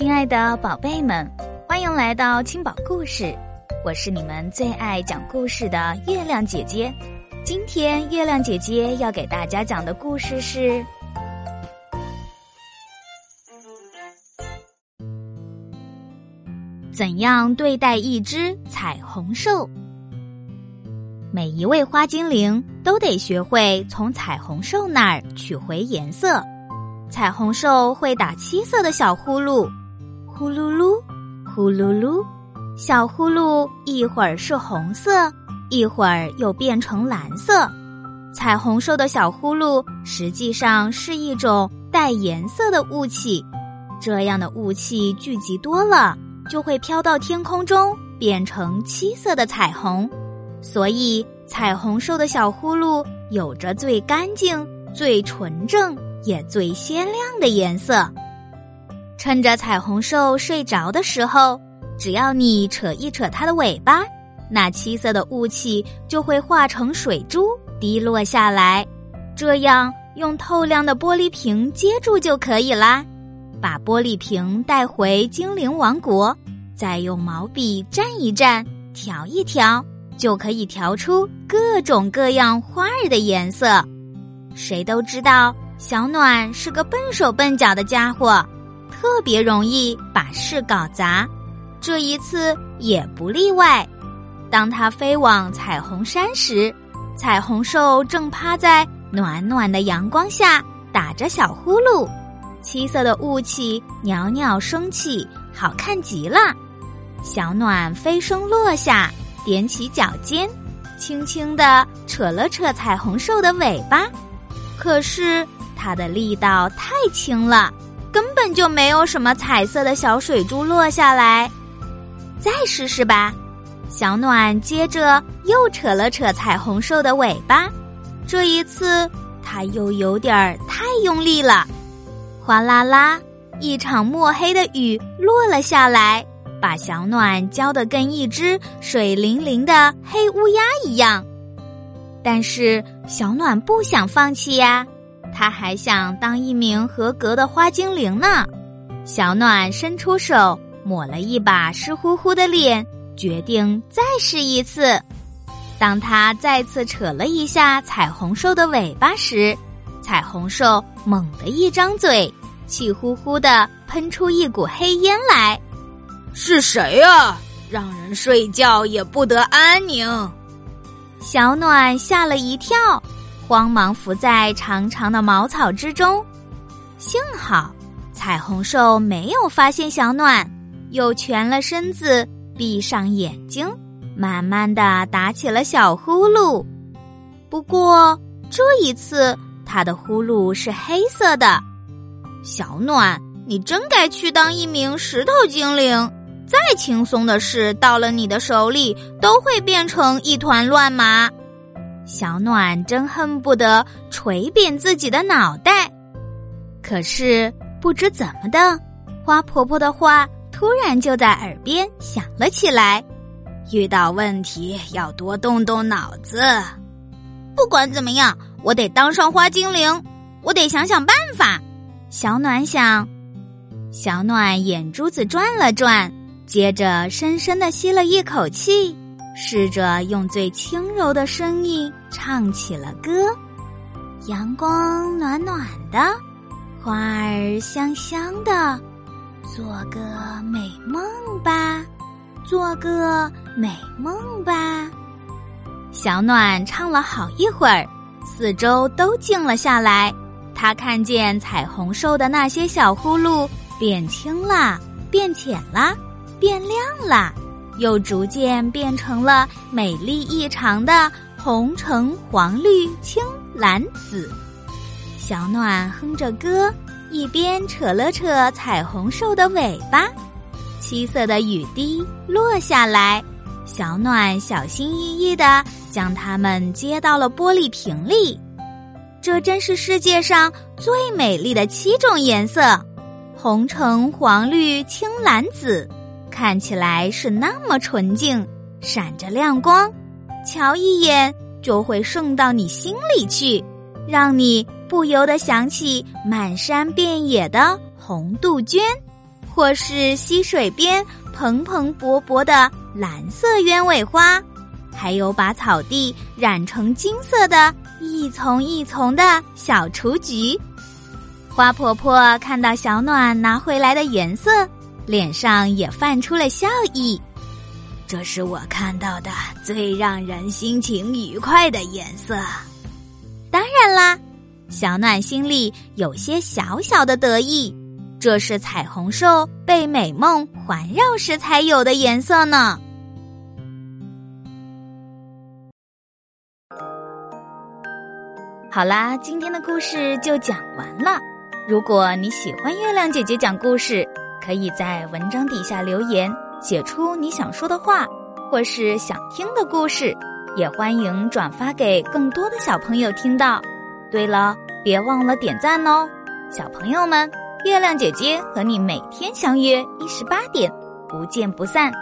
亲爱的宝贝们，欢迎来到青宝故事，我是你们最爱讲故事的月亮姐姐。今天月亮姐姐要给大家讲的故事是：怎样对待一只彩虹兽？每一位花精灵都得学会从彩虹兽那儿取回颜色。彩虹兽会打七色的小呼噜，呼噜噜，呼噜噜。小呼噜一会儿是红色，一会儿又变成蓝色。彩虹兽的小呼噜实际上是一种带颜色的雾气，这样的雾气聚集多了，就会飘到天空中，变成七色的彩虹。所以，彩虹兽的小呼噜有着最干净、最纯正。也最鲜亮的颜色。趁着彩虹兽睡着的时候，只要你扯一扯它的尾巴，那七色的雾气就会化成水珠滴落下来。这样用透亮的玻璃瓶接住就可以啦。把玻璃瓶带回精灵王国，再用毛笔蘸一蘸、调一调，就可以调出各种各样花儿的颜色。谁都知道。小暖是个笨手笨脚的家伙，特别容易把事搞砸。这一次也不例外。当他飞往彩虹山时，彩虹兽正趴在暖暖的阳光下打着小呼噜，七色的雾气袅袅升起，好看极了。小暖飞身落下，踮起脚尖，轻轻地扯了扯彩虹兽的尾巴，可是。它的力道太轻了，根本就没有什么彩色的小水珠落下来。再试试吧，小暖接着又扯了扯彩虹兽的尾巴，这一次它又有点儿太用力了。哗啦啦，一场墨黑的雨落了下来，把小暖浇得跟一只水灵灵的黑乌鸦一样。但是小暖不想放弃呀。他还想当一名合格的花精灵呢。小暖伸出手抹了一把湿乎乎的脸，决定再试一次。当他再次扯了一下彩虹兽的尾巴时，彩虹兽猛地一张嘴，气呼呼的喷出一股黑烟来。是谁呀？让人睡觉也不得安宁。小暖吓了一跳。慌忙伏在长长的茅草之中，幸好彩虹兽没有发现小暖，又蜷了身子，闭上眼睛，慢慢的打起了小呼噜。不过这一次，他的呼噜是黑色的。小暖，你真该去当一名石头精灵。再轻松的事，到了你的手里，都会变成一团乱麻。小暖真恨不得捶扁自己的脑袋，可是不知怎么的，花婆婆的话突然就在耳边响了起来：“遇到问题要多动动脑子。不管怎么样，我得当上花精灵，我得想想办法。”小暖想。小暖眼珠子转了转，接着深深的吸了一口气。试着用最轻柔的声音唱起了歌，阳光暖暖的，花儿香香的，做个美梦吧，做个美梦吧。小暖唱了好一会儿，四周都静了下来。他看见彩虹兽的那些小呼噜变轻了，变浅了，变亮了。又逐渐变成了美丽异常的红、橙、黄、绿、青、蓝、紫。小暖哼着歌，一边扯了扯彩虹兽的尾巴。七色的雨滴落下来，小暖小心翼翼的将它们接到了玻璃瓶里。这真是世界上最美丽的七种颜色：红、橙、黄、绿、青、蓝、紫。看起来是那么纯净，闪着亮光，瞧一眼就会渗到你心里去，让你不由得想起满山遍野的红杜鹃。或是溪水边蓬蓬勃勃的蓝色鸢尾花，还有把草地染成金色的一丛一丛的小雏菊。花婆婆看到小暖拿回来的颜色，脸上也泛出了笑意。这是我看到的最让人心情愉快的颜色。当然啦，小暖心里有些小小的得意。这是彩虹兽被美梦环绕时才有的颜色呢。好啦，今天的故事就讲完了。如果你喜欢月亮姐姐讲故事，可以在文章底下留言，写出你想说的话，或是想听的故事，也欢迎转发给更多的小朋友听到。对了，别忘了点赞哦，小朋友们。月亮姐姐和你每天相约一十八点，不见不散。